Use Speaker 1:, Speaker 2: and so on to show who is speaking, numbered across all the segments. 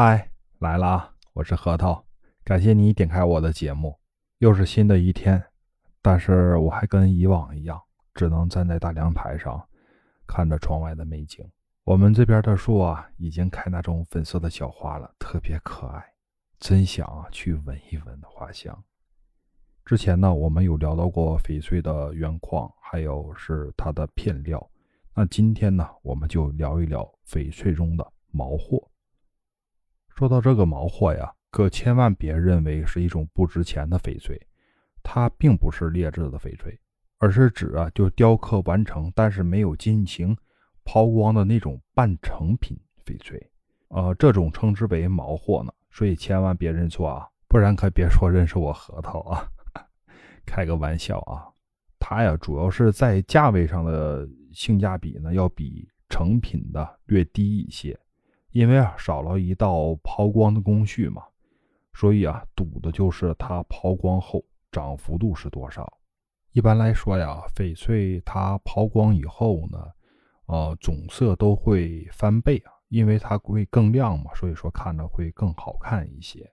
Speaker 1: 嗨，来了啊！我是核桃，感谢你点开我的节目。又是新的一天，但是我还跟以往一样，只能站在大凉台上，看着窗外的美景。我们这边的树啊，已经开那种粉色的小花了，特别可爱，真想啊去闻一闻花香。之前呢，我们有聊到过翡翠的原矿，还有是它的片料。那今天呢，我们就聊一聊翡翠中的毛货。说到这个毛货呀，可千万别认为是一种不值钱的翡翠，它并不是劣质的翡翠，而是指啊，就雕刻完成但是没有进行抛光的那种半成品翡翠。呃，这种称之为毛货呢，所以千万别认错啊，不然可别说认识我核桃啊。开个玩笑啊，它呀主要是在价位上的性价比呢，要比成品的略低一些，因为啊少了一道抛光的工序嘛，所以啊赌的就是它抛光后涨幅度是多少。一般来说呀，翡翠它抛光以后呢，呃总色都会翻倍啊，因为它会更亮嘛，所以说看着会更好看一些。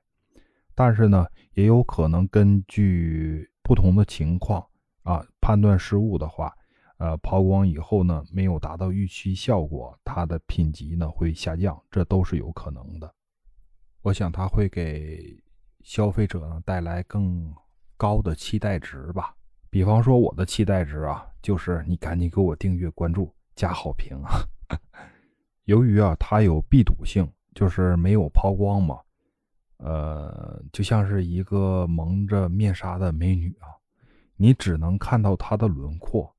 Speaker 1: 但是呢，也有可能根据不同的情况啊，判断失误的话，呃，抛光以后呢，没有达到预期效果，它的品级呢会下降，这都是有可能的。我想它会给消费者呢带来更高的期待值吧。比方说我的期待值啊，就是你赶紧给我订阅、关注、加好评啊。由于啊，它有闭堵性，就是没有抛光嘛。呃，就像是一个蒙着面纱的美女啊，你只能看到她的轮廓，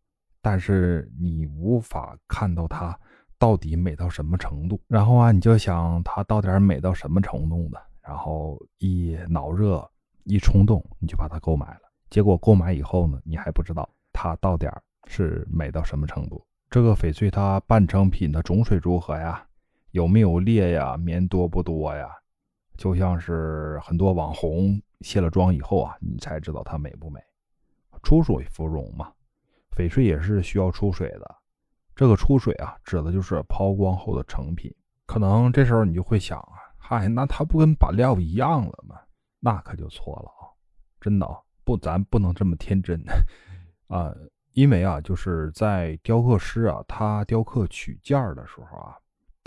Speaker 1: 但是你无法看到它到底美到什么程度。然后啊，你就想它到底美到什么程度的，然后一脑热一冲动，你就把它购买了。结果购买以后呢，你还不知道它到底是美到什么程度。这个翡翠它半成品的种水如何呀？有没有裂呀？棉多不多呀？就像是很多网红卸了妆以后啊，你才知道它美不美。出水芙蓉嘛，翡翠也是需要出水的。这个出水啊，指的就是抛光后的成品。可能这时候你就会想啊，嗨，那它不跟板料一样了吗？那可就错了啊！真的不，咱不能这么天真啊，因为啊，就是在雕刻师啊，他雕刻取件的时候啊。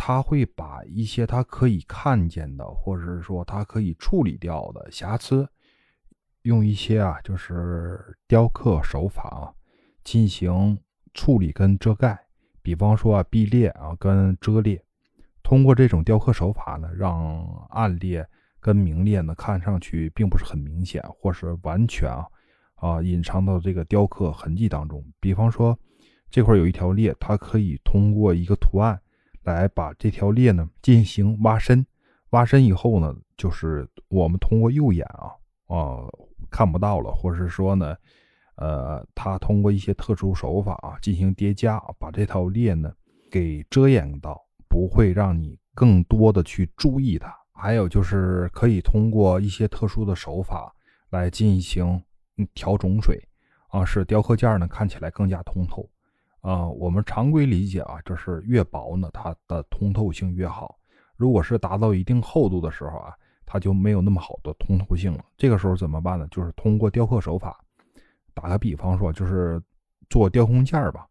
Speaker 1: 他会把一些他可以看见的，或者是说他可以处理掉的瑕疵，用一些啊，就是雕刻手法啊，进行处理跟遮盖。比方说啊，壁裂啊跟遮裂，通过这种雕刻手法呢，让暗裂跟明裂呢看上去并不是很明显，或是完全啊啊隐藏到这个雕刻痕迹当中。比方说这块有一条裂，它可以通过一个图案。来把这条裂呢进行挖深，挖深以后呢，就是我们通过右眼啊啊看不到了，或是说呢，呃，它通过一些特殊手法啊进行叠加，把这条裂呢给遮掩到，不会让你更多的去注意它。还有就是可以通过一些特殊的手法来进行调种水啊，使雕刻件呢看起来更加通透。啊，我们常规理解啊，就是越薄呢，它的通透性越好。如果是达到一定厚度的时候啊，它就没有那么好的通透性了。这个时候怎么办呢？就是通过雕刻手法，打个比方说，就是做雕空件儿吧。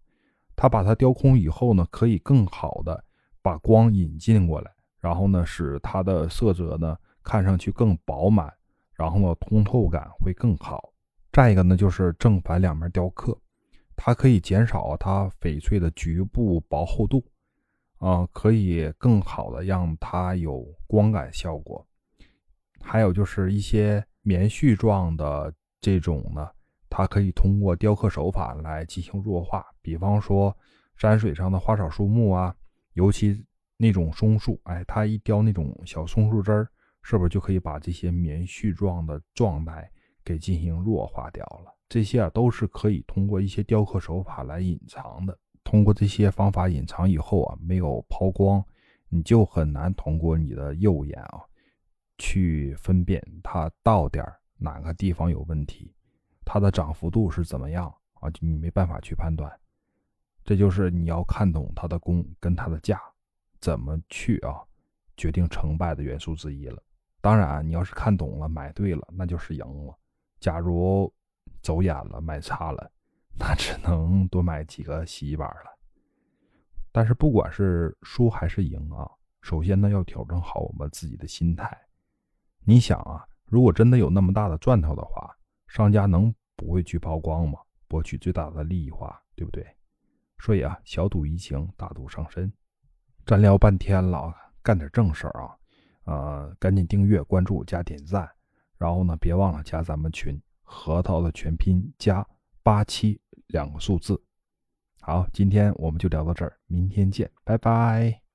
Speaker 1: 它把它雕空以后呢，可以更好的把光引进过来，然后呢，使它的色泽呢看上去更饱满，然后呢，通透感会更好。再一个呢，就是正反两面雕刻。它可以减少它翡翠的局部薄厚度，啊，可以更好的让它有光感效果。还有就是一些棉絮状的这种呢，它可以通过雕刻手法来进行弱化。比方说山水上的花草树木啊，尤其那种松树，哎，它一雕那种小松树枝儿，是不是就可以把这些棉絮状的状态给进行弱化掉了？这些啊都是可以通过一些雕刻手法来隐藏的。通过这些方法隐藏以后啊，没有抛光，你就很难通过你的右眼啊去分辨它到底哪个地方有问题，它的涨幅度是怎么样啊，就你没办法去判断。这就是你要看懂它的工跟它的价，怎么去啊决定成败的元素之一了。当然，你要是看懂了，买对了，那就是赢了。假如走眼了，买差了，那只能多买几个洗衣板了。但是不管是输还是赢啊，首先呢要调整好我们自己的心态。你想啊，如果真的有那么大的赚头的话，商家能不会去曝光吗？博取最大的利益化，对不对？所以啊，小赌怡情，大赌伤身。咱聊半天了，干点正事儿啊！呃，赶紧订阅、关注、加点赞，然后呢，别忘了加咱们群，核桃的全拼加八七两个数字。好，今天我们就聊到这儿，明天见，拜拜。